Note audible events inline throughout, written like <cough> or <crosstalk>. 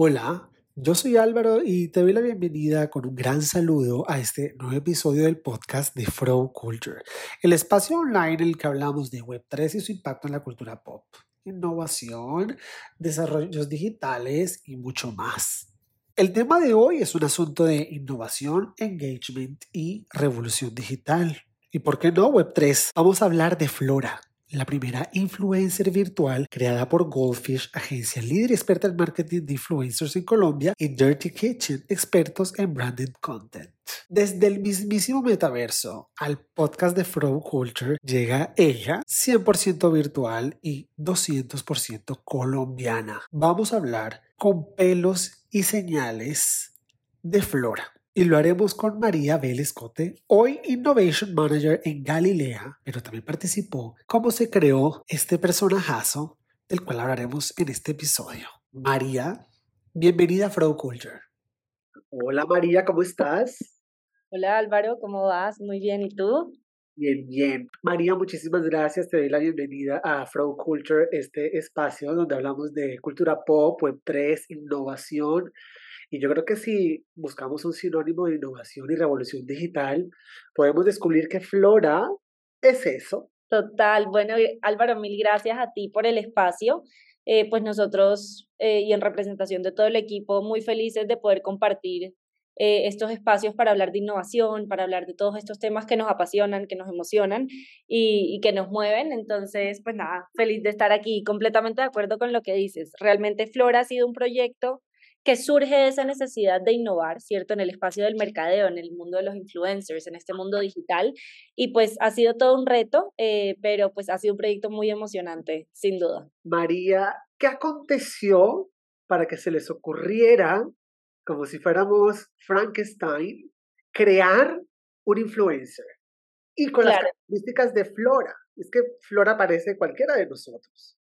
Hola, yo soy Álvaro y te doy la bienvenida con un gran saludo a este nuevo episodio del podcast de Flow Culture, el espacio online en el que hablamos de Web3 y su impacto en la cultura pop, innovación, desarrollos digitales y mucho más. El tema de hoy es un asunto de innovación, engagement y revolución digital. ¿Y por qué no Web3? Vamos a hablar de Flora, la primera influencer virtual creada por Goldfish, agencia líder experta en marketing de influencers en Colombia, y Dirty Kitchen, expertos en branded content. Desde el mismísimo metaverso al podcast de Flow Culture llega ella, 100% virtual y 200% colombiana. Vamos a hablar con pelos y señales de Flora y lo haremos con María Vélez Cote, hoy Innovation Manager en Galilea, pero también participó cómo se creó este personajazo del cual hablaremos en este episodio. María, bienvenida a Flow Culture. Hola María, ¿cómo estás? Hola Álvaro, ¿cómo vas? Muy bien, ¿y tú? Bien, bien. María, muchísimas gracias. Te doy la bienvenida a Flow Culture, este espacio donde hablamos de cultura pop, Web3, innovación y yo creo que si buscamos un sinónimo de innovación y revolución digital, podemos descubrir que Flora es eso. Total. Bueno, Álvaro, mil gracias a ti por el espacio. Eh, pues nosotros eh, y en representación de todo el equipo, muy felices de poder compartir eh, estos espacios para hablar de innovación, para hablar de todos estos temas que nos apasionan, que nos emocionan y, y, que nos mueven. Entonces, pues nada, feliz de estar aquí, completamente de acuerdo con lo que dices. Realmente Flora ha sido un proyecto que surge esa necesidad de innovar, ¿cierto? En el espacio del mercadeo, en el mundo de los influencers, en este mundo digital. Y pues ha sido todo un reto, eh, pero pues ha sido un proyecto muy emocionante, sin duda. María, ¿qué aconteció para que se les ocurriera, como si fuéramos Frankenstein, crear un influencer? Y con las características de Flora. Es que Flora parece cualquiera de nosotros.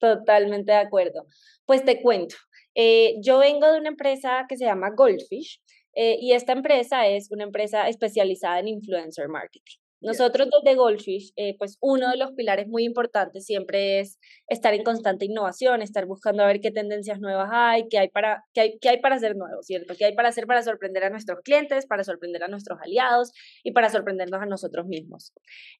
Totalmente de acuerdo. Pues te cuento, eh, yo vengo de una empresa que se llama Goldfish eh, y esta empresa es una empresa especializada en influencer marketing. Nosotros desde Goldfish, eh, pues uno de los pilares muy importantes siempre es estar en constante innovación, estar buscando a ver qué tendencias nuevas hay, qué hay para, qué hay, qué hay para hacer nuevo, ¿cierto? ¿Qué hay para hacer para sorprender a nuestros clientes, para sorprender a nuestros aliados y para sorprendernos a nosotros mismos?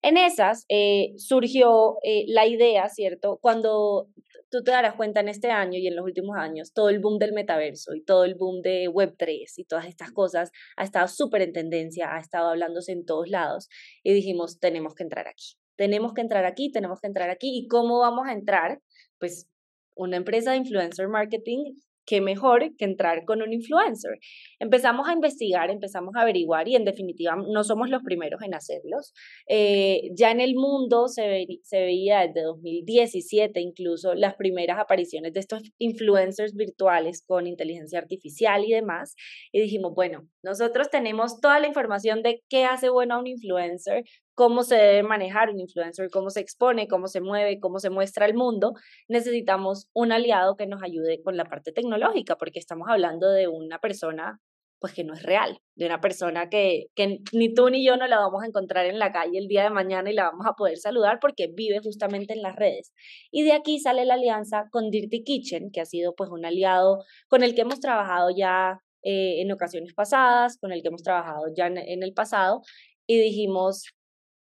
En esas eh, surgió eh, la idea, ¿cierto? Cuando tú te darás cuenta en este año y en los últimos años, todo el boom del metaverso y todo el boom de Web3 y todas estas cosas ha estado súper en tendencia, ha estado hablándose en todos lados y dijimos, tenemos que entrar aquí, tenemos que entrar aquí, tenemos que entrar aquí. ¿Y cómo vamos a entrar? Pues una empresa de influencer marketing qué mejor que entrar con un influencer. Empezamos a investigar, empezamos a averiguar y en definitiva no somos los primeros en hacerlos. Eh, ya en el mundo se, se veía desde 2017 incluso las primeras apariciones de estos influencers virtuales con inteligencia artificial y demás. Y dijimos, bueno, nosotros tenemos toda la información de qué hace bueno a un influencer, cómo se debe manejar un influencer, cómo se expone, cómo se mueve, cómo se muestra al mundo, necesitamos un aliado que nos ayude con la parte tecnológica, porque estamos hablando de una persona pues que no es real, de una persona que, que ni tú ni yo no la vamos a encontrar en la calle el día de mañana y la vamos a poder saludar porque vive justamente en las redes. Y de aquí sale la alianza con Dirty Kitchen, que ha sido pues un aliado con el que hemos trabajado ya eh, en ocasiones pasadas, con el que hemos trabajado ya en el pasado, y dijimos,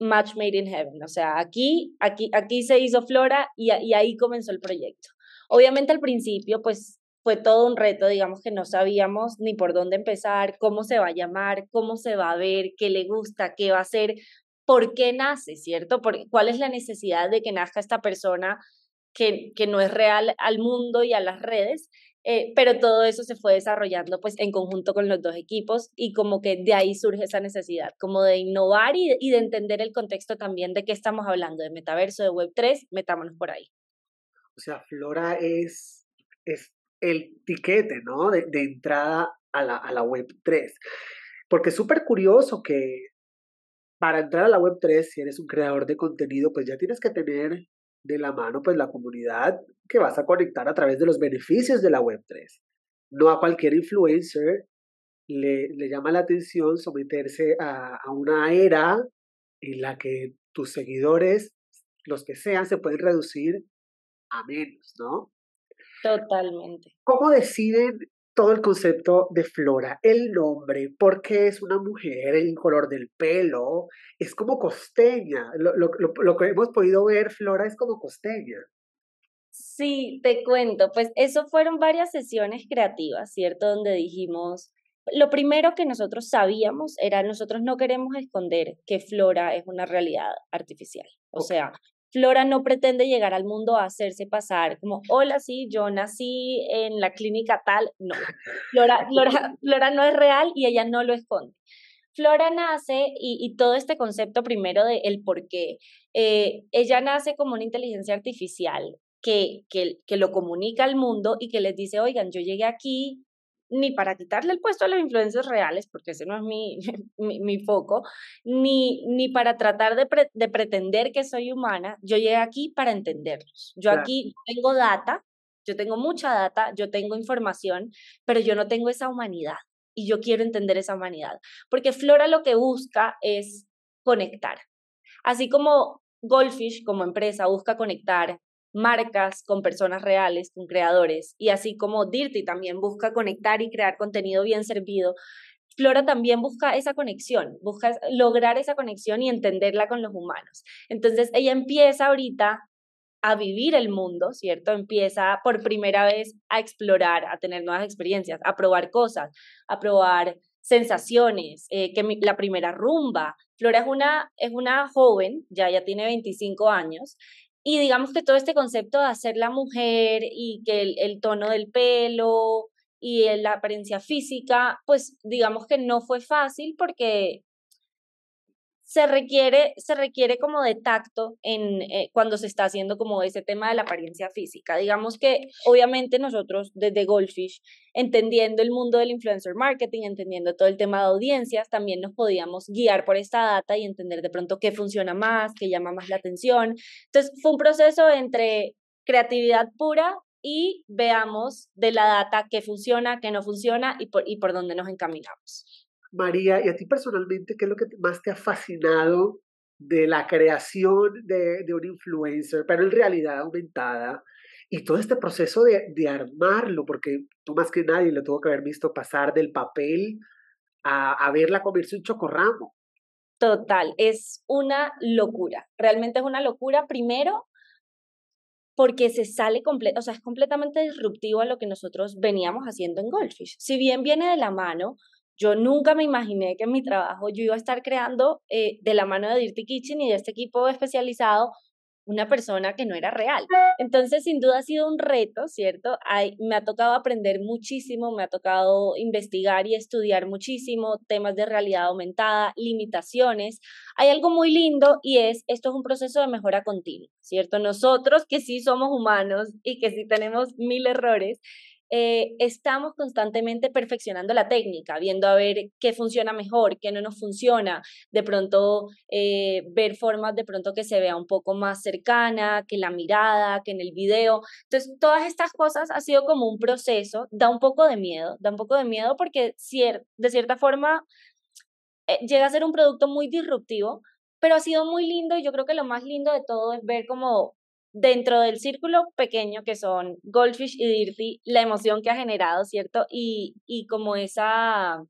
match made in heaven. O sea, aquí, aquí, aquí se hizo Flora y, ahí comenzó el proyecto. Obviamente al principio, pues fue todo un reto, digamos que no sabíamos ni por dónde empezar, cómo se va a llamar, cómo se va a ver, qué le gusta, qué va a hacer, por qué nace, ¿cierto? Por, ¿Cuál es la necesidad de que nazca esta persona que no es real al mundo y a las redes? Eh, pero todo eso se fue desarrollando pues en conjunto con los dos equipos y como que de ahí surge esa necesidad, como de innovar y, de entender el contexto también de qué estamos hablando, de metaverso, de Web3, metámonos por ahí. O sea, Flora es, es el tiquete, ¿no? De, de entrada a la, a la Web3. Porque es súper curioso que para entrar a la Web3, si eres un creador de contenido, pues ya tienes que tener de la mano pues la comunidad que vas a conectar a través de los beneficios de la Web3. No a cualquier influencer le, le llama la atención someterse a, a una era en la que tus seguidores, los que sean, se pueden reducir a menos, ¿no? Totalmente. ¿Cómo deciden todo el concepto de Flora, el nombre, porque es una mujer, el color del pelo, es como costeña. Lo, lo, que hemos podido ver, Flora es como costeña. Sí, te cuento, pues eso fueron varias sesiones creativas, ¿cierto? Donde dijimos, lo primero que nosotros sabíamos era, nosotros no queremos esconder que Flora es una realidad artificial. O sea, Flora no pretende llegar al mundo a hacerse pasar como, hola, sí, yo nací en la clínica tal. No, Flora, <laughs> Flora, Flora no es real y ella no lo esconde. Flora nace y, todo este concepto primero de el por qué. Eh, ella nace como una inteligencia artificial que, que, que lo comunica al mundo y que les dice, oigan, yo llegué aquí ni para quitarle el puesto a los influencers reales, porque ese no es mi, <laughs> mi, foco, ni, ni para tratar de, de, pretender que soy humana, yo llegué aquí para entenderlos. Yo aquí tengo data, yo tengo mucha data, yo tengo información, pero yo no tengo esa humanidad y yo quiero entender esa humanidad, porque Flora lo que busca es conectar. Así como Goldfish como empresa busca conectar marcas con personas reales, con creadores, y así como Dirty también busca conectar y crear contenido bien servido, Flora también busca esa conexión, busca lograr esa conexión y entenderla con los humanos. Entonces ella empieza ahorita a vivir el mundo, ¿cierto? Empieza por primera vez a explorar, a tener nuevas experiencias, a probar cosas, a probar sensaciones, eh, que la primera rumba. Flora es una, es una joven, ya, ya tiene 25 años, y digamos que todo este concepto de hacer la mujer y que el, tono del pelo y la apariencia física, pues digamos que no fue fácil porque se requiere, se requiere como de tacto en, eh, cuando se está haciendo como ese tema de la apariencia física. Digamos que obviamente nosotros desde Goldfish, entendiendo el mundo del influencer marketing, entendiendo todo el tema de audiencias, también nos podíamos guiar por esta data y entender de pronto qué funciona más, qué llama más la atención. Entonces fue un proceso entre creatividad pura y veamos de la data qué funciona, qué no funciona y por, y por dónde nos encaminamos. María, y a ti personalmente, ¿qué es lo que más te ha fascinado de la creación de, un influencer, pero en realidad aumentada? Y todo este proceso de, de, armarlo, porque tú más que nadie lo tuvo que haber visto pasar del papel a, a verla comerse un chocorramo. Total, es una locura, realmente es una locura. Primero, porque se sale completo, o sea, es completamente disruptivo a lo que nosotros veníamos haciendo en Goldfish. Si bien viene de la mano yo nunca me imaginé que en mi trabajo yo iba a estar creando eh, de la mano de Dirty Kitchen y de este equipo especializado una persona que no era real. Entonces, sin duda ha sido un reto, ¿cierto? me ha tocado aprender muchísimo, me ha tocado investigar y estudiar muchísimo temas de realidad aumentada, limitaciones. Hay algo muy lindo y es, esto es un proceso de mejora continua, ¿cierto? Nosotros que sí somos humanos y que sí tenemos mil errores, eh, estamos constantemente perfeccionando la técnica, viendo a ver qué funciona mejor, qué no nos funciona, de pronto eh, ver formas de pronto que se vea un poco más cercana, que la mirada, que en el video. Entonces, todas estas cosas ha sido como un proceso, da un poco de miedo, da un poco de miedo porque de cierta forma eh, llega a ser un producto muy disruptivo, pero ha sido muy lindo y yo creo que lo más lindo de todo es ver como dentro del círculo pequeño que son Goldfish y Dirty, la emoción que ha generado, ¿cierto? Y, y como esa,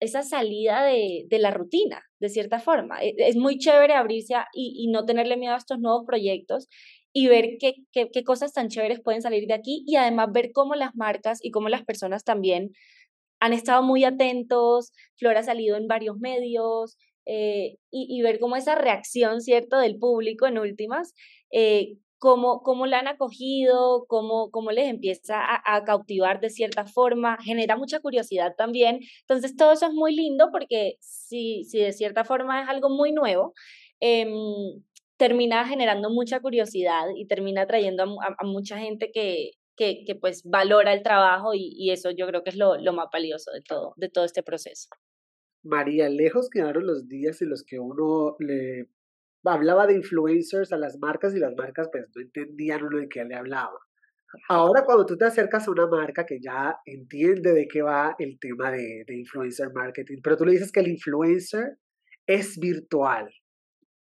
esa salida de, de, la rutina, de cierta forma. E, es muy chévere abrirse y, y, no tenerle miedo a estos nuevos proyectos y ver qué, qué, qué cosas tan chéveres pueden salir de aquí y además ver cómo las marcas y cómo las personas también han estado muy atentos, Flora ha salido en varios medios, eh, y, ver cómo esa reacción, ¿cierto?, del público en últimas, eh, cómo, cómo la han acogido, cómo, cómo les empieza a, cautivar de cierta forma, genera mucha curiosidad también. Entonces, todo eso es muy lindo porque si, si de cierta forma es algo muy nuevo, em, termina generando mucha curiosidad y termina trayendo a, mucha gente que, que, que, pues valora el trabajo y, y, eso yo creo que es lo, lo más valioso de todo, de todo este proceso. María, lejos quedaron los días en los que uno le hablaba de influencers a las marcas y las marcas pues no entendían uno de qué le hablaba. Ahora cuando tú te acercas a una marca que ya entiende de qué va el tema de, de influencer marketing, pero tú le dices que el influencer es virtual,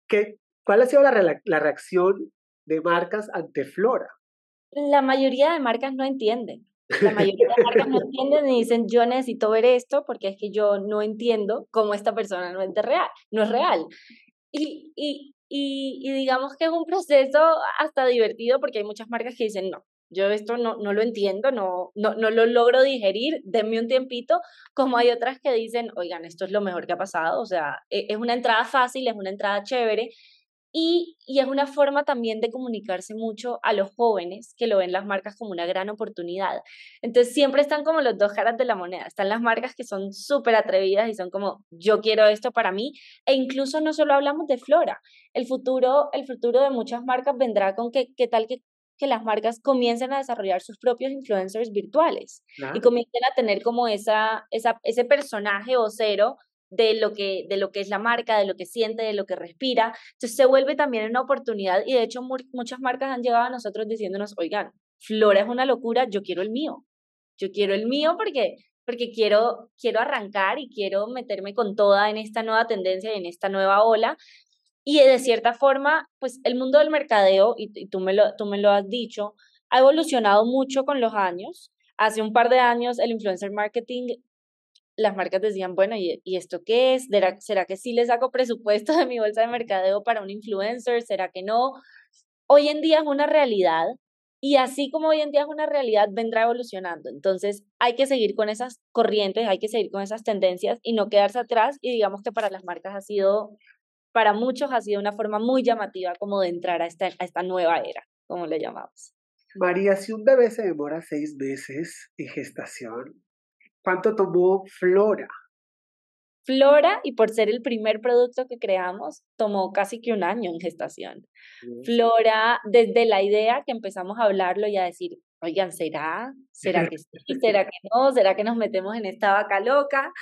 ¿qué, ¿cuál ha sido la, la reacción de marcas ante Flora? La mayoría de marcas no entienden. La mayoría de marcas no <laughs> entienden y dicen, yo necesito ver esto porque es que yo no entiendo cómo esta persona no es real. No es real. Y, y, y, y digamos que es un proceso hasta divertido porque hay muchas marcas que dicen, no, yo esto no, no lo entiendo, no, no, no lo logro digerir, denme un tiempito, como hay otras que dicen, oigan, esto es lo mejor que ha pasado, o sea, e, es una entrada fácil, es una entrada chévere, y, y, es una forma también de comunicarse mucho a los jóvenes que lo ven las marcas como una gran oportunidad. Entonces siempre están como los dos caras de la moneda. Están las marcas que son súper atrevidas y son como, yo quiero esto para mí. E incluso no solo hablamos de Flora. El futuro, el futuro de muchas marcas vendrá con que, qué tal que que las marcas comiencen a desarrollar sus propios influencers virtuales y comiencen a tener como esa, esa, ese personaje vocero de lo, que, de lo que es la marca, de lo que siente, de lo que respira. Entonces se vuelve también una oportunidad y de hecho muchas marcas han llegado a nosotros diciéndonos, oigan, Flora es una locura, yo quiero el mío. Yo quiero el mío porque, porque quiero, quiero arrancar y quiero meterme con toda en esta nueva tendencia y en esta nueva ola. Y de cierta forma, pues el mundo del mercadeo, y, tú, me lo, tú me lo has dicho, ha evolucionado mucho con los años. Hace un par de años el influencer marketing, las marcas decían, bueno, ¿y, y esto qué es? ¿Será, ¿Será que sí le saco presupuesto de mi bolsa de mercadeo para un influencer? ¿Será que no? Hoy en día es una realidad y así como hoy en día es una realidad, vendrá evolucionando. Entonces hay que seguir con esas corrientes, hay que seguir con esas tendencias y no quedarse atrás. Y digamos que para las marcas ha sido para muchos ha sido una forma muy llamativa como de entrar a esta, a esta nueva era, como le llamamos. María, si un bebé se demora seis meses en gestación, ¿cuánto tomó Flora? Flora, y por ser el primer producto que creamos, tomó casi que un año en gestación. Flora, desde la idea que empezamos a hablarlo y a decir, oigan, ¿será? ¿Será que sí? ¿Será que no? ¿Será que nos metemos en esta vaca loca?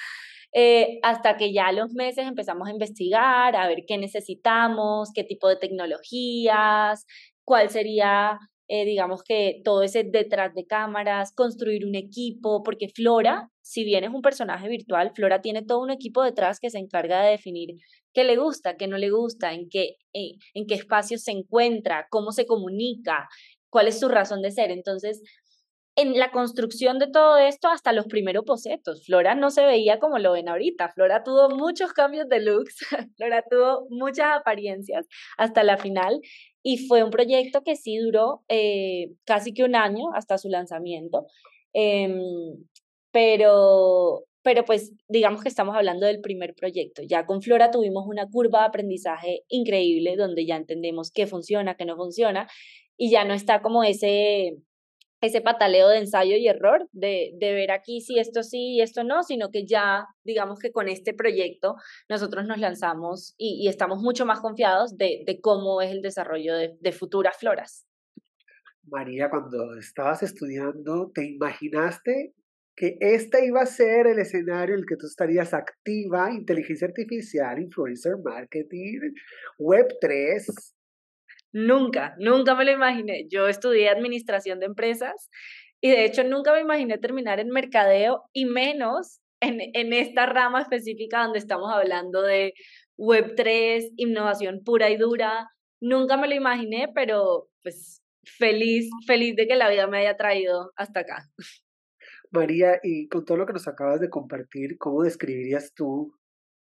Eh, hasta que ya a los meses empezamos a investigar, a ver qué necesitamos, qué tipo de tecnologías, cuál sería, eh, digamos que todo ese detrás de cámaras, construir un equipo, porque Flora, si bien es un personaje virtual, Flora tiene todo un equipo detrás que se encarga de definir qué le gusta, qué no le gusta, en qué, en, en qué espacios se encuentra, cómo se comunica, cuál es su razón de ser. Entonces, en la construcción de todo esto hasta los primeros bocetos. Flora no se veía como lo ven ahorita. Flora tuvo muchos cambios de looks, <laughs> Flora tuvo muchas apariencias hasta la final y fue un proyecto que sí duró eh, casi que un año hasta su lanzamiento. Em, pero, pero pues digamos que estamos hablando del primer proyecto. Ya con Flora tuvimos una curva de aprendizaje increíble donde ya entendemos qué funciona, qué no funciona y ya no está como ese ese pataleo de ensayo y error, de, ver aquí si esto sí y esto no, sino que ya, digamos que con este proyecto nosotros nos lanzamos y, estamos mucho más confiados de, de, cómo es el desarrollo de, de futuras floras. María, cuando estabas estudiando, ¿te imaginaste que este iba a ser el escenario en el que tú estarías activa, inteligencia artificial, influencer marketing, web 3, Nunca, nunca me lo imaginé. Yo estudié administración de empresas y de hecho nunca me imaginé terminar en mercadeo y menos en, en esta rama específica donde estamos hablando de Web3, innovación pura y dura. Nunca me lo imaginé, pero pues feliz, feliz de que la vida me haya traído hasta acá. María, y con todo lo que nos acabas de compartir, ¿cómo describirías tú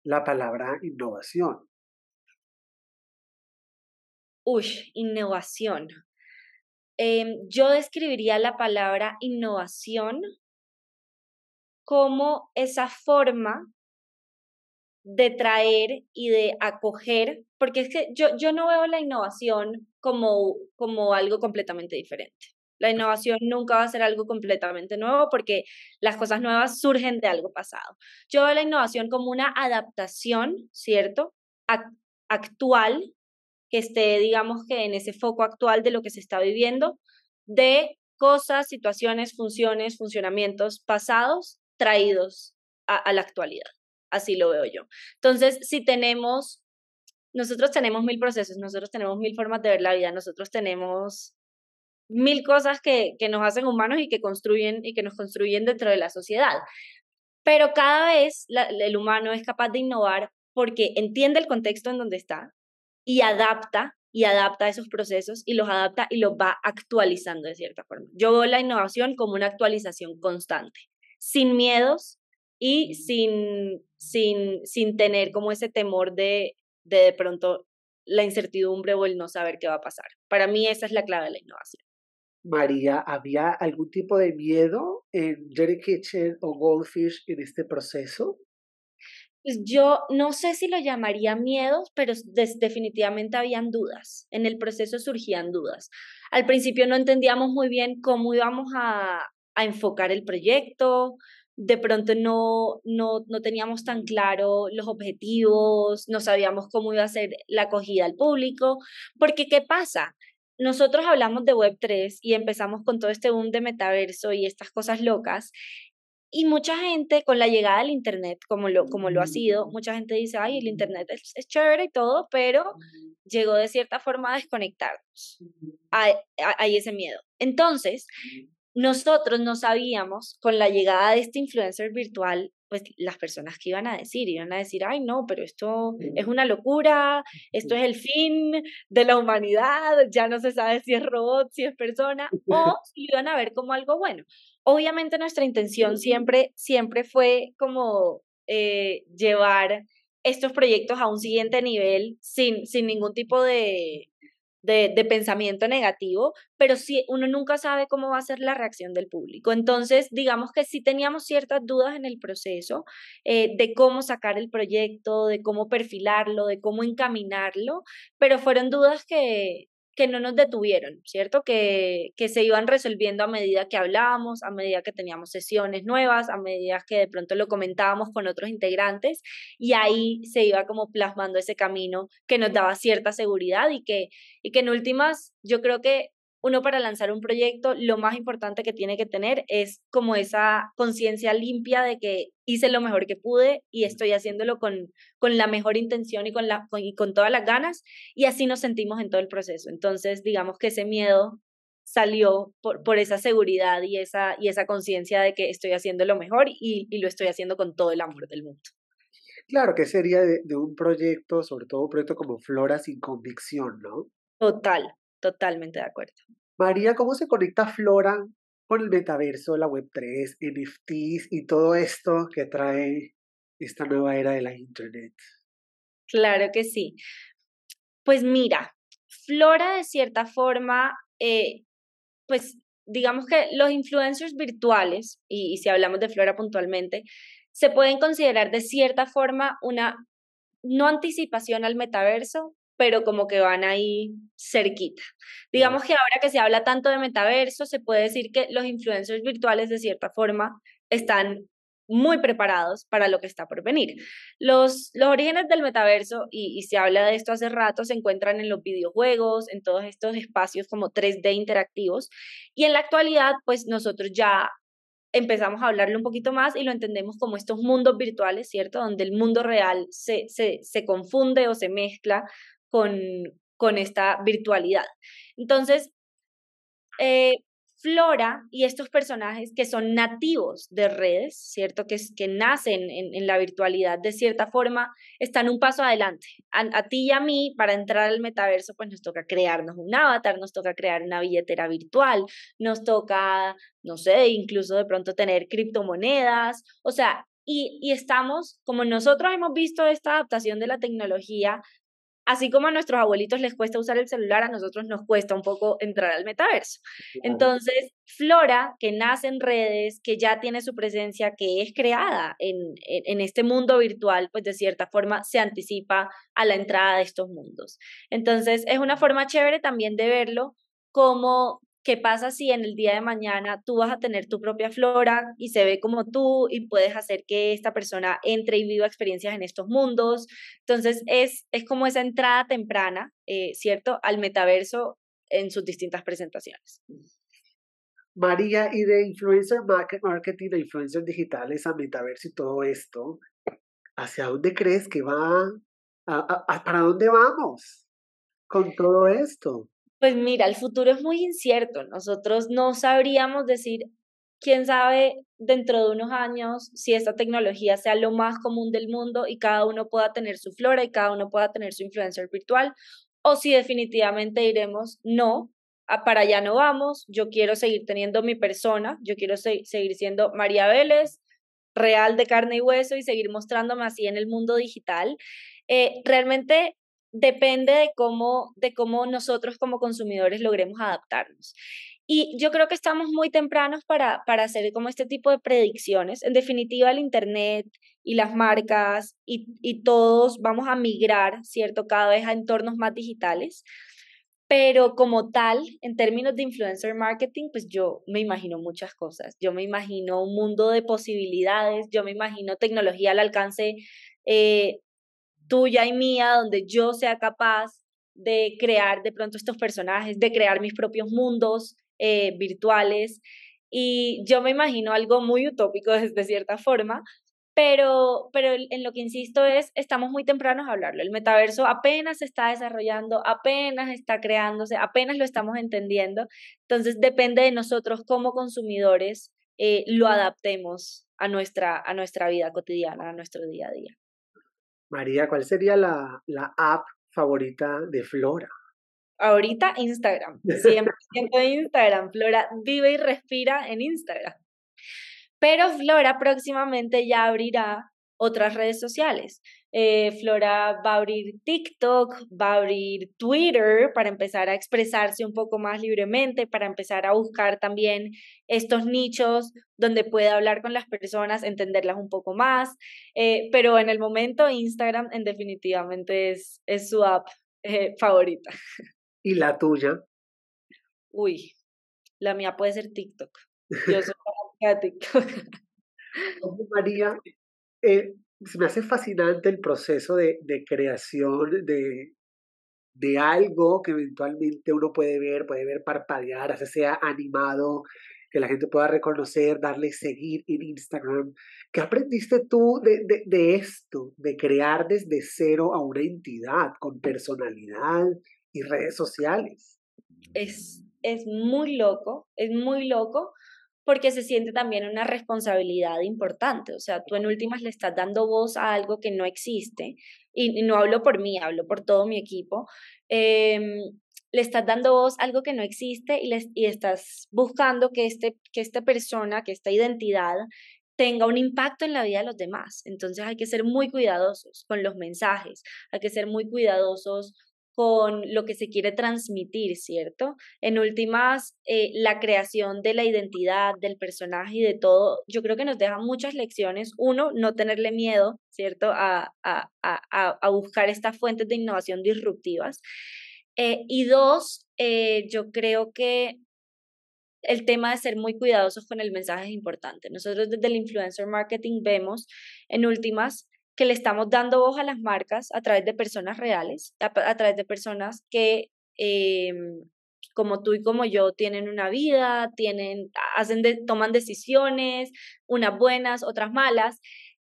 la palabra innovación? Uy, innovación. Em, yo describiría la palabra innovación como esa forma de traer y de acoger, porque es que yo, yo no veo la innovación como, como algo completamente diferente. La innovación nunca va a ser algo completamente nuevo porque las cosas nuevas surgen de algo pasado. Yo veo la innovación como una adaptación, ¿cierto? actual que esté, digamos que en ese foco actual de lo que se está viviendo, de cosas, situaciones, funciones, funcionamientos pasados traídos a, la actualidad. Así lo veo yo. Entonces, si tenemos, nosotros tenemos mil procesos, nosotros tenemos mil formas de ver la vida, nosotros tenemos mil cosas que, que nos hacen humanos y que construyen y que nos construyen dentro de la sociedad. Pero cada vez el humano es capaz de innovar porque entiende el contexto en donde está, y adapta y adapta esos procesos y los adapta y los va actualizando de cierta forma. Yo veo la innovación como una actualización constante, sin miedos y sin, sin, sin tener como ese temor de, de de pronto la incertidumbre o el no saber qué va a pasar. Para mí esa es la clave de la innovación. María, ¿había algún tipo de miedo en Jerry Kitchen o Goldfish en este proceso? Pues yo no sé si lo llamaría miedos, pero definitivamente habían dudas. En el proceso surgían dudas. Al principio no entendíamos muy bien cómo íbamos a, a enfocar el proyecto, de pronto no, no, no teníamos tan claro los objetivos, no sabíamos cómo iba a ser la acogida al público, porque ¿qué pasa? Nosotros hablamos de Web3 y empezamos con todo este boom de metaverso y estas cosas locas. Y mucha gente, con la llegada del Internet, como lo, como lo ha sido, mucha gente dice, ay, el Internet es, es chévere y todo, pero llegó de cierta forma a desconectarnos. Hay, hay ese miedo. Entonces, nosotros no sabíamos con la llegada de este influencer virtual, pues las personas que iban a decir, iban a decir, ay no, pero esto es una locura, esto es el fin de la humanidad, ya no se sabe si es robot, si es persona, <laughs> o si iban a ver como algo bueno. Obviamente nuestra intención siempre, siempre fue como eh, llevar estos proyectos a un siguiente nivel sin, sin ningún tipo de, de, pensamiento negativo, pero sí, uno nunca sabe cómo va a ser la reacción del público. Entonces, digamos que sí teníamos ciertas dudas en el proceso eh, de cómo sacar el proyecto, de cómo perfilarlo, de cómo encaminarlo, pero fueron dudas que, que no nos detuvieron, ¿cierto? Que, que se iban resolviendo a medida que hablábamos, a medida que teníamos sesiones nuevas, a medida que de pronto lo comentábamos con otros integrantes y ahí se iba como plasmando ese camino que nos daba cierta seguridad y que, y que en últimas yo creo que uno para lanzar un proyecto, lo más importante que tiene que tener es como esa conciencia limpia de que hice lo mejor que pude y estoy haciéndolo con, con la mejor intención y con, la, con, y con todas las ganas y así nos sentimos en todo el proceso. Entonces, digamos que ese miedo salió por, por esa seguridad y esa, y esa conciencia de que estoy haciendo lo mejor y, y, lo estoy haciendo con todo el amor del mundo. Claro, que sería de, de un proyecto, sobre todo un proyecto como Flora sin convicción, ¿no? Total, Totalmente de acuerdo. María, ¿cómo se conecta Flora con el metaverso, la Web3, NFTs y todo esto que trae esta nueva era de la Internet? Claro que sí. Pues mira, Flora de cierta forma, eh, pues digamos que los influencers virtuales, y, y si hablamos de Flora puntualmente, se pueden considerar de cierta forma una no anticipación al metaverso, pero como que van ahí cerquita. Digamos que ahora que se habla tanto de metaverso, se puede decir que los influencers virtuales de cierta forma están muy preparados para lo que está por venir. Los, los orígenes del metaverso, y, y se habla de esto hace rato, se encuentran en los videojuegos, en todos estos espacios como 3D interactivos, y en la actualidad, pues nosotros ya empezamos a hablarle un poquito más y lo entendemos como estos mundos virtuales, ¿cierto? Donde el mundo real se, se, se confunde o se mezcla con, con esta virtualidad. Entonces, eh, Flora y estos personajes que son nativos de redes, ¿cierto? Que, que nacen en, la virtualidad de cierta forma, están un paso adelante. A, a, ti y a mí, para entrar al metaverso, pues nos toca crearnos un avatar, nos toca crear una billetera virtual, nos toca, no sé, incluso de pronto tener criptomonedas, o sea, y, y estamos, como nosotros hemos visto esta adaptación de la tecnología así como a nuestros abuelitos les cuesta usar el celular, a nosotros nos cuesta un poco entrar al metaverso. Entonces, Flora, que nace en redes, que ya tiene su presencia, que es creada en, en, este mundo virtual, pues de cierta forma se anticipa a la entrada de estos mundos. Entonces, es una forma chévere también de verlo como ¿Qué pasa si en el día de mañana tú vas a tener tu propia flora y se ve como tú y puedes hacer que esta persona entre y viva experiencias en estos mundos? Entonces es, es como esa entrada temprana, eh, ¿cierto?, al metaverso en sus distintas presentaciones. María, y de influencer marketing, de influencers digitales a metaverso y todo esto, ¿hacia dónde crees que va? ¿A, a, para dónde vamos con todo esto? Pues mira, el futuro es muy incierto. Nosotros no sabríamos decir, quién sabe dentro de unos años si esta tecnología sea lo más común del mundo y cada uno pueda tener su flora y cada uno pueda tener su influencer virtual o si definitivamente diremos, no, para allá no vamos, yo quiero seguir teniendo mi persona, yo quiero seguir siendo María Vélez, real de carne y hueso y seguir mostrándome así en el mundo digital. Eh, realmente depende de cómo, de cómo nosotros como consumidores logremos adaptarnos. Y yo creo que estamos muy tempranos para, para hacer como este tipo de predicciones. En definitiva, el Internet y las marcas y, y todos vamos a migrar, ¿cierto? Cada vez a entornos más digitales. Pero como tal, en términos de influencer marketing, pues yo me imagino muchas cosas. Yo me imagino un mundo de posibilidades, yo me imagino tecnología al alcance eh, tuya y mía, donde yo sea capaz de crear de pronto estos personajes, de crear mis propios mundos eh, virtuales. Y yo me imagino algo muy utópico <laughs> de cierta forma, pero, pero en lo que insisto es, estamos muy tempranos a hablarlo. El metaverso apenas se está desarrollando, apenas está creándose, apenas lo estamos entendiendo. Entonces depende de nosotros como consumidores eh, lo adaptemos a nuestra, a nuestra vida cotidiana, a nuestro día a día. María, ¿cuál sería la, la app favorita de Flora? Ahorita Instagram, <laughs> 100% Instagram. Flora vive y respira en Instagram. Pero Flora próximamente ya abrirá otras redes sociales. Eh, Flora va a abrir TikTok, va a abrir Twitter para empezar a expresarse un poco más libremente, para empezar a buscar también estos nichos donde pueda hablar con las personas, entenderlas un poco más. Eh, pero en el momento Instagram en definitivamente es, es su app eh, favorita. <laughs> ¿Y la tuya? Uy, la mía puede ser TikTok. Yo soy <laughs> María, eh, se me hace fascinante el proceso de, de creación de, de algo que eventualmente uno puede ver, puede ver parpadear, así sea animado, que la gente pueda reconocer, darle seguir en Instagram. ¿Qué aprendiste tú de, de, de, esto, de crear desde cero a una entidad con personalidad y redes sociales? Es, es muy loco, es muy loco, porque se siente también una responsabilidad importante. O sea, tú en últimas le estás dando voz a algo que no existe, y, no hablo por mí, hablo por todo mi equipo. Em, le estás dando voz a algo que no existe y, y estás buscando que, este, que esta persona, que esta identidad tenga un impacto en la vida de los demás. Entonces hay que ser muy cuidadosos con los mensajes, hay que ser muy cuidadosos con lo que se quiere transmitir, ¿cierto? En últimas, eh, la creación de la identidad, del personaje y de todo, yo creo que nos deja muchas lecciones. Uno, no tenerle miedo, ¿cierto? A, a, a, a buscar estas fuentes de innovación disruptivas. Eh, y dos, eh, yo creo que el tema de ser muy cuidadosos con el mensaje es importante. Nosotros desde el influencer marketing vemos, en últimas, que le estamos dando voz a las marcas a través de personas reales, a, través de personas que, em, como tú y como yo, tienen una vida, tienen, hacen toman decisiones, unas buenas, otras malas.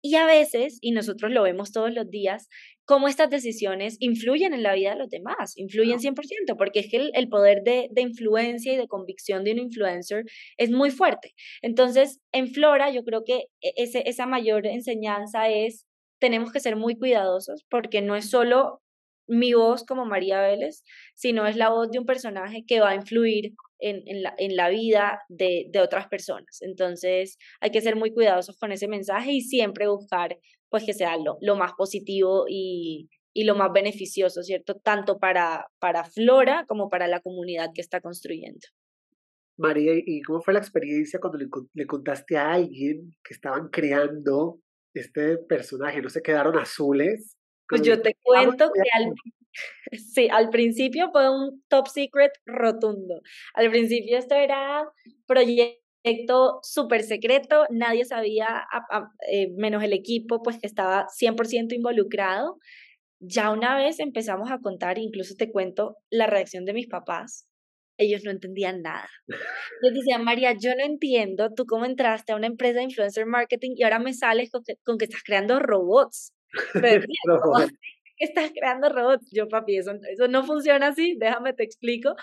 Y a veces, y nosotros lo vemos todos los días, cómo estas decisiones influyen en la vida de los demás, influyen 100%, porque es que el, el poder de, de, influencia y de convicción de un influencer es muy fuerte. Entonces, en Flora, yo creo que e, ese, esa mayor enseñanza es tenemos que ser muy cuidadosos porque no es solo mi voz como María Vélez, sino es la voz de un personaje que va a influir en, en, la, en la, vida de, de, otras personas. Entonces hay que ser muy cuidadosos con ese mensaje y siempre buscar pues que sea lo, lo más positivo y, y, lo más beneficioso, ¿cierto? Tanto para, para Flora como para la comunidad que está construyendo. María, ¿y cómo fue la experiencia cuando le, le contaste a alguien que estaban creando este personaje, ¿no se quedaron azules? Pues yo te cuento que al, <laughs> sí, al principio fue un top secret rotundo. Al principio esto era proyecto súper secreto, nadie sabía, eh, menos el equipo, pues que estaba 100% involucrado. Ya una vez empezamos a contar, incluso te cuento la reacción de mis papás, ellos no entendían nada. Yo decía, María, yo no entiendo, tú cómo entraste a una empresa de influencer marketing y ahora me sales con que, con que estás creando robots. Pero, <laughs> <laughs> estás creando robots? Yo, papi, eso, eso no funciona así, déjame te explico.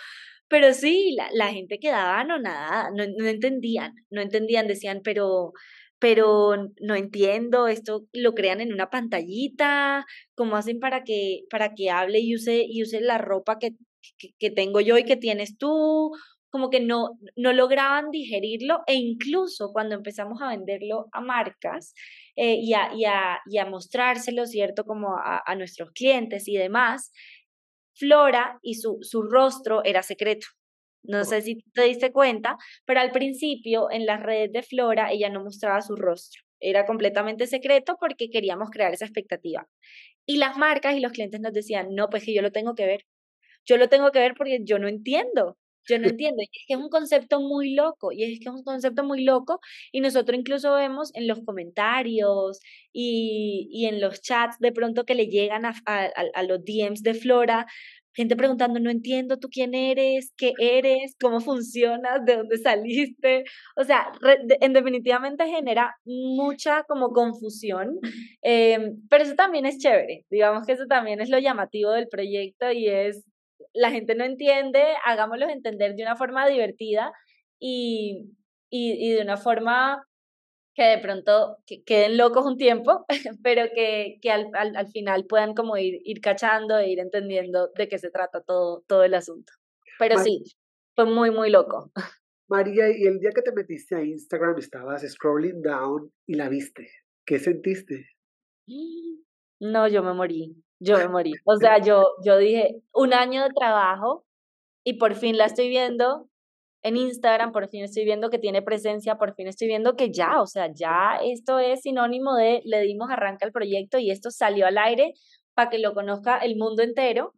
Pero sí, la, la gente quedaba no nada, no, no entendían, no entendían, decían, pero pero no entiendo, esto lo crean en una pantallita, ¿cómo hacen para que, para que hable y use, y use la ropa que, que, tengo yo y que tienes tú? Como que no, no lograban digerirlo e incluso cuando empezamos a venderlo a marcas eh, y, a, y, a, y, a, mostrárselo, ¿cierto? Como a, a nuestros clientes y demás, Flora y su, su rostro era secreto. No sé si te diste cuenta, pero al principio en las redes de Flora ella no mostraba su rostro. Era completamente secreto porque queríamos crear esa expectativa. Y las marcas y los clientes nos decían, no, pues que yo lo tengo que ver. Yo lo tengo que ver porque yo no entiendo. Yo no entiendo. es que es un concepto muy loco. Y es que es un concepto muy loco. Y nosotros incluso vemos en los comentarios y, y en los chats de pronto que le llegan a, a, a los DMs de Flora gente preguntando, no entiendo tú quién eres, qué eres, cómo funcionas, de dónde saliste. O sea, en definitivamente genera mucha como confusión, em, pero eso también es chévere. Digamos que eso también es lo llamativo del proyecto y es, la gente no entiende, hagámoslo entender de una forma divertida y, y, y de una forma que de pronto queden locos un tiempo, <laughs> pero que, que al, al, final puedan como ir, ir cachando e ir entendiendo de qué se trata todo, todo el asunto. Pero sí, fue muy, muy loco. María, y el día que te metiste a Instagram estabas scrolling down y la viste. ¿Qué sentiste? <gasps> No, yo me morí, yo me morí. O sea, yo, yo dije, un año de trabajo y por fin la estoy viendo en Instagram, por fin estoy viendo que tiene presencia, por fin estoy viendo que ya, o sea, ya esto es sinónimo de le dimos arranca al proyecto y esto salió al aire para que lo conozca el mundo entero.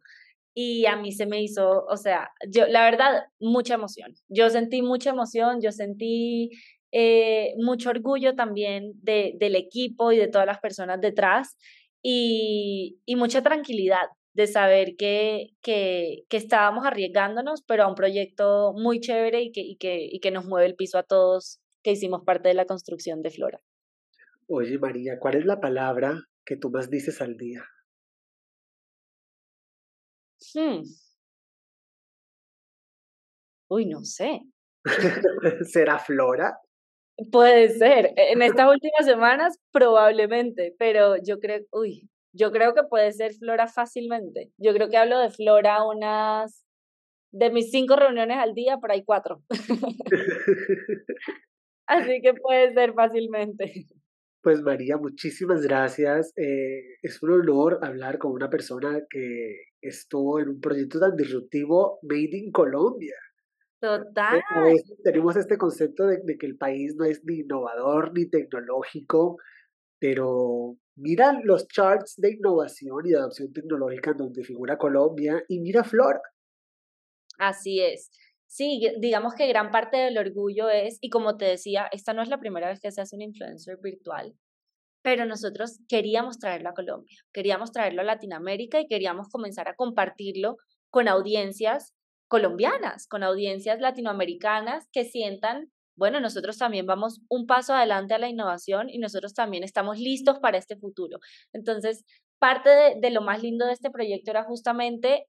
Y a mí se me hizo, o sea, yo, la verdad, mucha emoción. Yo sentí mucha emoción, yo sentí eh, mucho orgullo también de, del equipo y de todas las personas detrás y, y mucha tranquilidad, de saber que, que, que, estábamos arriesgándonos, pero a un proyecto muy chévere y que, y, que, y que nos mueve el piso a todos que hicimos parte de la construcción de Flora. Oye, María, ¿cuál es la palabra que tú más dices al día? Hmm. Uy, no sé. <laughs> ¿Será Flora? Puede ser. En estas últimas semanas, probablemente, pero yo creo, uy, yo creo que puede ser Flora fácilmente. Yo creo que hablo de Flora unas, de mis cinco reuniones al día, por ahí cuatro. <laughs> Así que puede ser fácilmente. Pues María, muchísimas gracias. Eh, es un honor hablar con una persona que estuvo en un proyecto tan disruptivo Made in Colombia. Total. tenemos este concepto de, de, que el país no es ni innovador ni tecnológico, pero Mira los charts de innovación y de adopción tecnológica donde figura Colombia y mira Flora. Así es. Sí, digamos que gran parte del orgullo es, y como te decía, esta no es la primera vez que se hace un influencer virtual, pero nosotros queríamos traerlo a Colombia, queríamos traerlo a Latinoamérica y queríamos comenzar a compartirlo con audiencias colombianas, con audiencias latinoamericanas que sientan bueno, nosotros también vamos un paso adelante a la innovación y nosotros también estamos listos para este futuro. Entonces, parte de, lo más lindo de este proyecto era justamente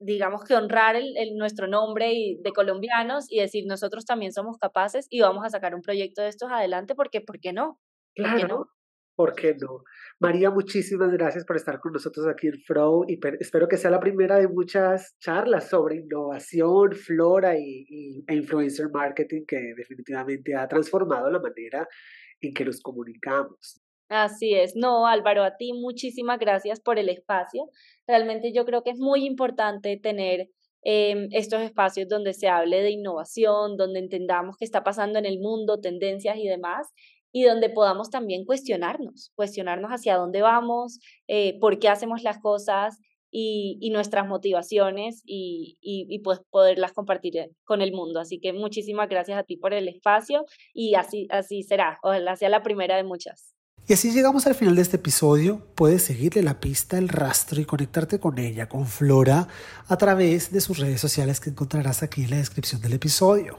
digamos que honrar el, nuestro nombre y, de colombianos y decir nosotros también somos capaces y vamos a sacar un proyecto de estos adelante porque ¿por qué no? ¿Por qué no? ¿Por qué no? María, muchísimas gracias por estar con nosotros aquí en Flow y espero que sea la primera de muchas charlas sobre innovación, flora y, e influencer marketing que definitivamente ha transformado la manera en que nos comunicamos. Así es. No, Álvaro, a ti muchísimas gracias por el espacio. Realmente yo creo que es muy importante tener em, estos espacios donde se hable de innovación, donde entendamos qué está pasando en el mundo, tendencias y demás, y donde podamos también cuestionarnos, cuestionarnos hacia dónde vamos, eh, por qué hacemos las cosas y, y nuestras motivaciones y, y, y, pues poderlas compartir eh, con el mundo. Así que muchísimas gracias a ti por el espacio y así, así será, ojalá sea la primera de muchas. Y así llegamos al final de este episodio. Puedes seguirle la pista, el rastro y conectarte con ella, con Flora, a través de sus redes sociales que encontrarás aquí en la descripción del episodio.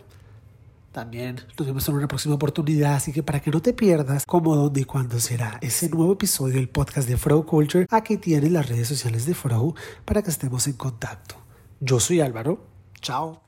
También nos vemos en una próxima oportunidad, así que para que no te pierdas cómo, dónde y cuándo será ese nuevo episodio del podcast de Frow Culture, aquí tienes las redes sociales de Frow para que estemos en contacto. Yo soy Álvaro. Chao.